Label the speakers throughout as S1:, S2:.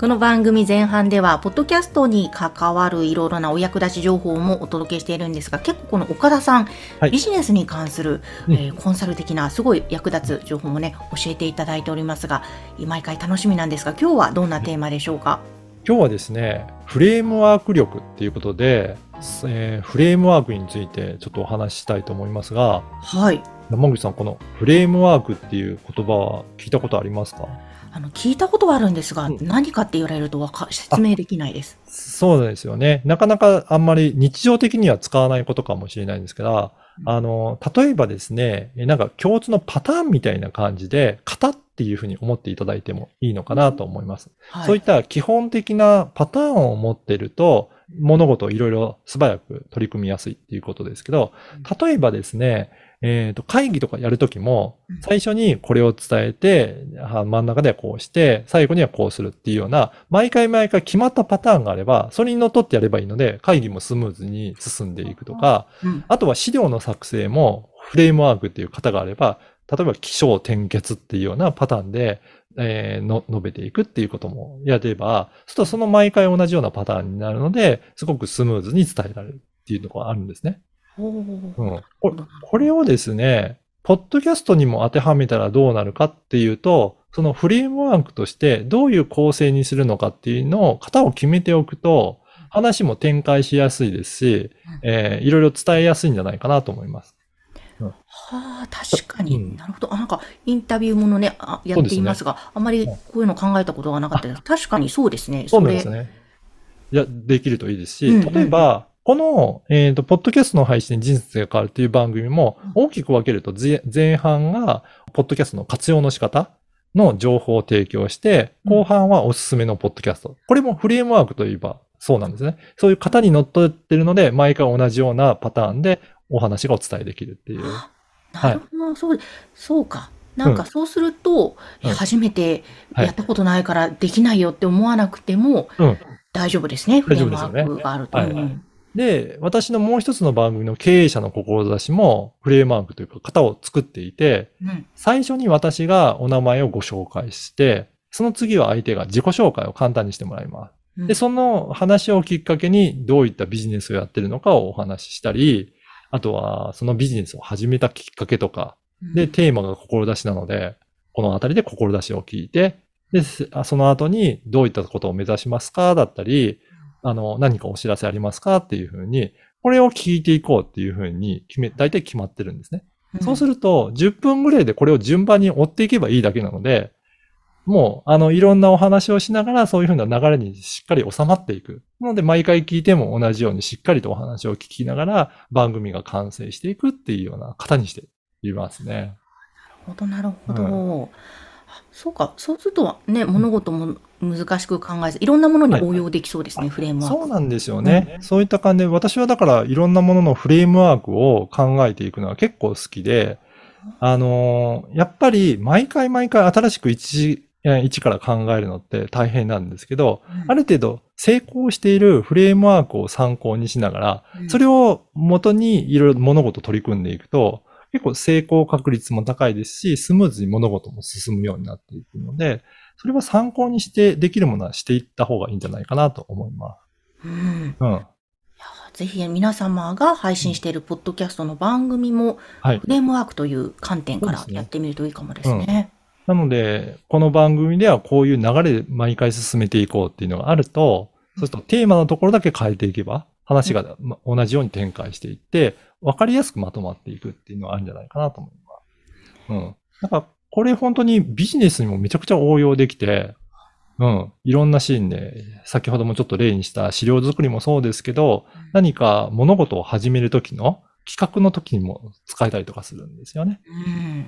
S1: この番組前半では、ポッドキャストに関わるいろいろなお役立ち情報もお届けしているんですが、結構この岡田さん、
S2: はい。
S1: ビジネスに関する、
S2: うん。
S1: えーコンサル的なすごい役立つ情報もね、教えていただいておりますが、毎回楽しみなんですが、今日はどんなテーマでしょうか？
S2: 今日はですね、フレームワーク力っていうことで、えーフレームワークについてちょっとお話ししたいと思いますが、
S1: はい。
S2: 山口さん、このフレームワークっていう言葉は聞いたことありますか？
S1: あの、聞いたことはあるんですが、
S2: うん
S1: 何かって言われるとわか説明できないです。
S2: そうですよね。なかなかあんまり日常的には使わないことかもしれないんですけど、あの、例えばですね、えなんか共通のパターンみたいな感じで、型っていうふうに思っていただいてもいいのかなと思います。
S1: はい。
S2: そういった基本的なパターンを持っていると、物事をいろいろ素早く取り組みやすいっていうことですけど、例えばですね、えっ、と、会議とかやるときも
S1: うん、
S2: 最初にこれを伝えて、あ真ん中ではこうして、最後にはこうするっていうような、毎回毎回決まったパターンがあれば、それにのっとってやればいいので、会議もスムーズに進んでいくとか、
S1: うん。
S2: あとは資料の作成もフレームワークっていう型があれば、例えば気象転結っていうようなパターンで、えーの述べていくっていうこともやれば、そうするとその毎回同じようなパターンになるので、すごくスムーズに伝えられるっていうのがあるんですね。
S1: ほう
S2: うん、ここれをですね、ポッドキャストにも当てはめたらどうなるかっていうと、そのフレームワークとしてどういう構成にするのかっていうのを型を決めておくと、話も展開しやすいですし、えーいろいろ伝えやすいんじゃないかなと思います。
S1: はあ、確かに。
S2: うん
S1: なるほど。あ、なんか、インタビューものね、あやっていますが、あまりこういうの考えたことがなかったです。確かにそうですね。
S2: そうですね。いや、できるといいですし、
S1: うんうん
S2: 例えば、この、えっ、と、ポッドキャストの配信で人生が変わるっていう番組も大きく分けると、ぜ前半が、ポッドキャストの活用の仕方の情報を提供して、
S1: うん
S2: 後半はおすすめのポッドキャスト。これもフレームワークといえばそうなんですね。そういう型にのっとってるので、毎回同じようなパターンでお話がお伝えできるっていう。
S1: あなるほど、そう、そうか。なんかそうすると、
S2: うん
S1: 初めて
S2: はい
S1: やったことないからできないよって思わなくても
S2: うん。
S1: 大丈夫ですね。フレームワークがあると。
S2: で、私のもう一つの番組の経営者の志もフレームワークというか型を作っていて、
S1: うん。
S2: 最初に私がお名前をご紹介して、その次は相手が自己紹介を簡単にしてもらいます。
S1: うん。
S2: で、その話をきっかけにどういったビジネスをやってるのかをお話ししたり、あとはそのビジネスを始めたきっかけとか、で、テーマが志なので、このあたりで志を聞いて、で、その後にどういったことを目指しますかだったり、あの、何かお知らせありますかっていうふうに、これを聞いていこうっていうふうに決め、大体決まってるんですね。そうす
S1: る
S2: ると、10分ぐらいでこれを順番に追っていけばいいだけなので、もう、あの、いろんなお話をしながら、そういうふうな流れにしっかり収まっていく。なので、毎回聞いても同じようにしっかりとお話を聞きながら、番組が完成していくっていうような型にしていますね。
S1: なるほど、なるほど。あそうか、そうするとね、物事も難しく考えず、いろんなものに応用できそうですね、フレームワーク。
S2: そうなんですよね。そういった感じで、私はだからいろんなもののフレームワークを考えていくのは結構好きで、あのーやっぱり毎回毎回新しく一、え一から考えるのって大変なんですけど、
S1: うん。
S2: ある程度成功しているフレームワークを参考にしながら、
S1: うん。
S2: それを元にいろいろ物事取り組んでいくと、結構成功確率も高いですし、スムーズに物事も進むようになっていくので、それは参考にしてできるものはしていった方がいいんじゃないかなと思いま
S1: うん
S2: す。うん。
S1: いやぜひ皆様が配信しているポッドキャストの番組も、
S2: はい
S1: フ。レームワークという観点からやってみるといいかもですね。
S2: なので、この番組ではこういう流れで毎回進めていこうっていうのがあると、そうするとテーマのところだけ変えていけば、話がま同じように展開していって、わかりやすくまとまっていくっていうのはあるんじゃないかなと思います。うん。だから、これ本当にビジネスにもめちゃくちゃ応用できて、うん。いろんなシーンで、先ほどもちょっと例にした資料作りもそうですけど、何か物事を始めるときの企画の時にも使えたりとかするんですよね。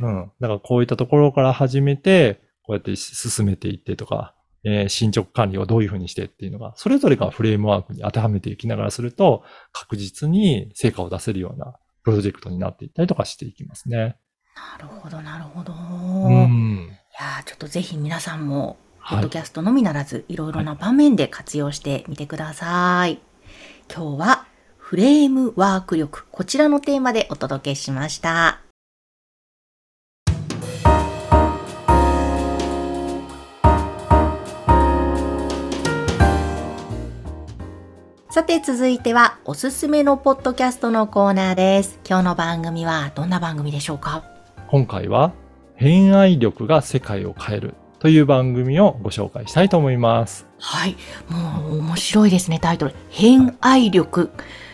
S1: うん
S2: うん。だからこういったところから始めて、こうやって進めていってとか、えー進捗管理をどういうふうにしてっていうのが、それぞれがフレームワークに当てはめていきながらすると、確実に成果を出せるようなプロジェクトになっていったりとかしていきますね。
S1: なるほど、なるほど。
S2: う
S1: い
S2: ん。
S1: やーちょっとぜひ皆さんも、ポ
S2: はい
S1: ッドキャストのみならず、いろいろな場面で活用してみてください。今日は、フレームワーク力、こちらのテーマでお届けしました。さて続いてはおすすめのポッドキャストのコーナーです。今日の番組はどんな番組でしょうか？
S2: 今回は、偏愛力が世界を変えるという番組をご紹介したいと思います。
S1: はい。もう面白いですね、タイトル。偏愛力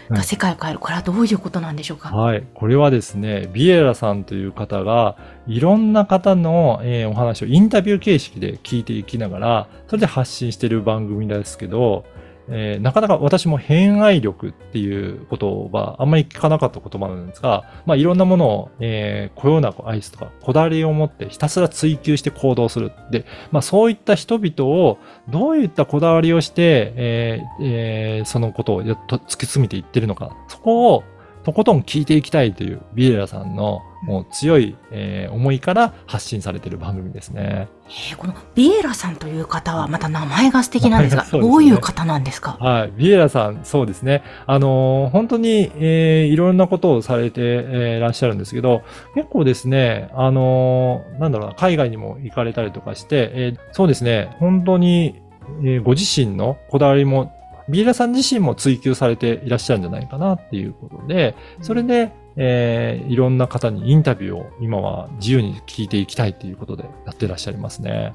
S1: が世界を変える。これはどういうことなんでしょうか？
S2: はい。これはですね、ビエラさんという方が、いろんな方の、えーお話をインタビュー形式で聞いていきながら、それで発信している番組ですけど、えーなかなか私も偏愛力っていう言葉、あんまり聞かなかった言葉なんですが、まあいろんなものを、えー、こようなアイスとか、こだわりを持ってひたすら追求して行動する。で、まあそういった人々をどういったこだわりをして、えーえーそのことをやっと突き詰めていってるのか、そこをとことん聞いていきたいというビエラさんのもう強い、えー思いから発信されている番組ですね。
S1: えーこのビエラさんという方はまた名前が素敵なんですが、どういう方なんですか？
S2: はい。ビエラさん、そうですね。あのー本当に、えーいろんなことをされて、えーいらっしゃるんですけど、結構ですね、あのーなんだろうな、海外にも行かれたりとかして、えーそうですね、本当に、えーご自身のこだわりも、ビエラさん自身も追求されていらっしゃるんじゃないかなっていうことで、それで、えーいろんな方にインタビューを今は自由に聞いていきたいということでやってらっしゃいますね。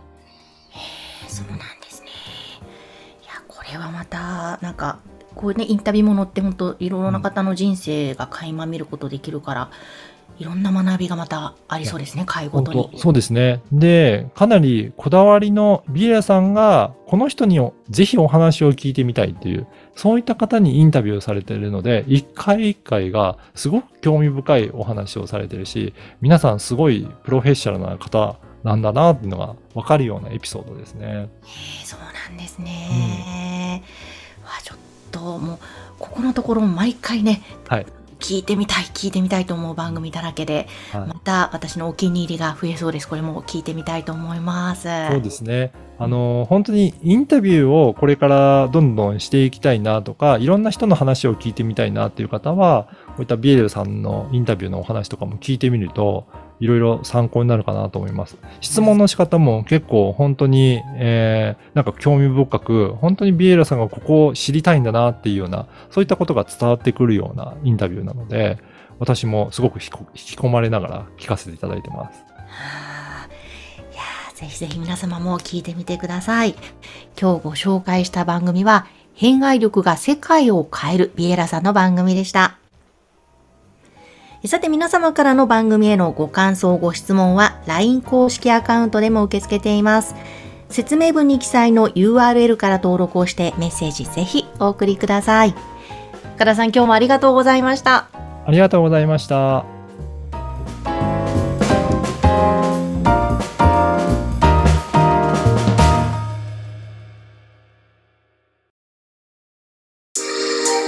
S1: えーそうなんですね。いや、これはまた、なんか、こうね、インタビューものって本当いろいろな方の人生が垣間見ることできるから、いろんな学びがまたありそうですね、回ごとに。
S2: そうですね。で、かなりこだわりのビエラさんが、この人にぜひお話を聞いてみたいっていう、そういった方にインタビューをされているので、一回一回がすごく興味深いお話をされてるし、皆さんすごいプロフェッショナルな方なんだなっていうのがわかるようなエピソードですね。
S1: えーそうなんですね。わちょっともう、ここのところも毎回ね、
S2: はい
S1: 聞いてみたい、聞いてみたいと思う番組だらけで、
S2: はい
S1: また私のお気に入りが増えそうです。これも聞いてみたいと思います。
S2: そうですね。あの、本当にインタビューをこれからどんどんしていきたいなとか、いろんな人の話を聞いてみたいなっていう方は、こういったビエルさんのインタビューのお話とかも聞いてみると、いろいろ参考になるかなと思います。質問の仕方も結構本当に、えー、なんか興味深く、本当にビエルさんがここを知りたいんだなっていうような、そういったことが伝わってくるようなインタビューなので、私もすごく引き込まれながら聞かせていただいてます。
S1: はいやぜひぜひ皆様も聞いてみてください。今日ご紹介した番組は、偏愛力が世界を変えるビエラさんの番組でした。さて皆様からの番組へのご感想、ご質問は LINE 公式アカウントでも受け付けています。説明文に記載の URL から登録をしてメッセージぜひお送りください。岡田さん今日もありがとうございました。
S2: ありがとうございました。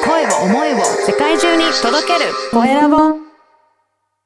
S3: 声を思いを世界中に届けるコエラボ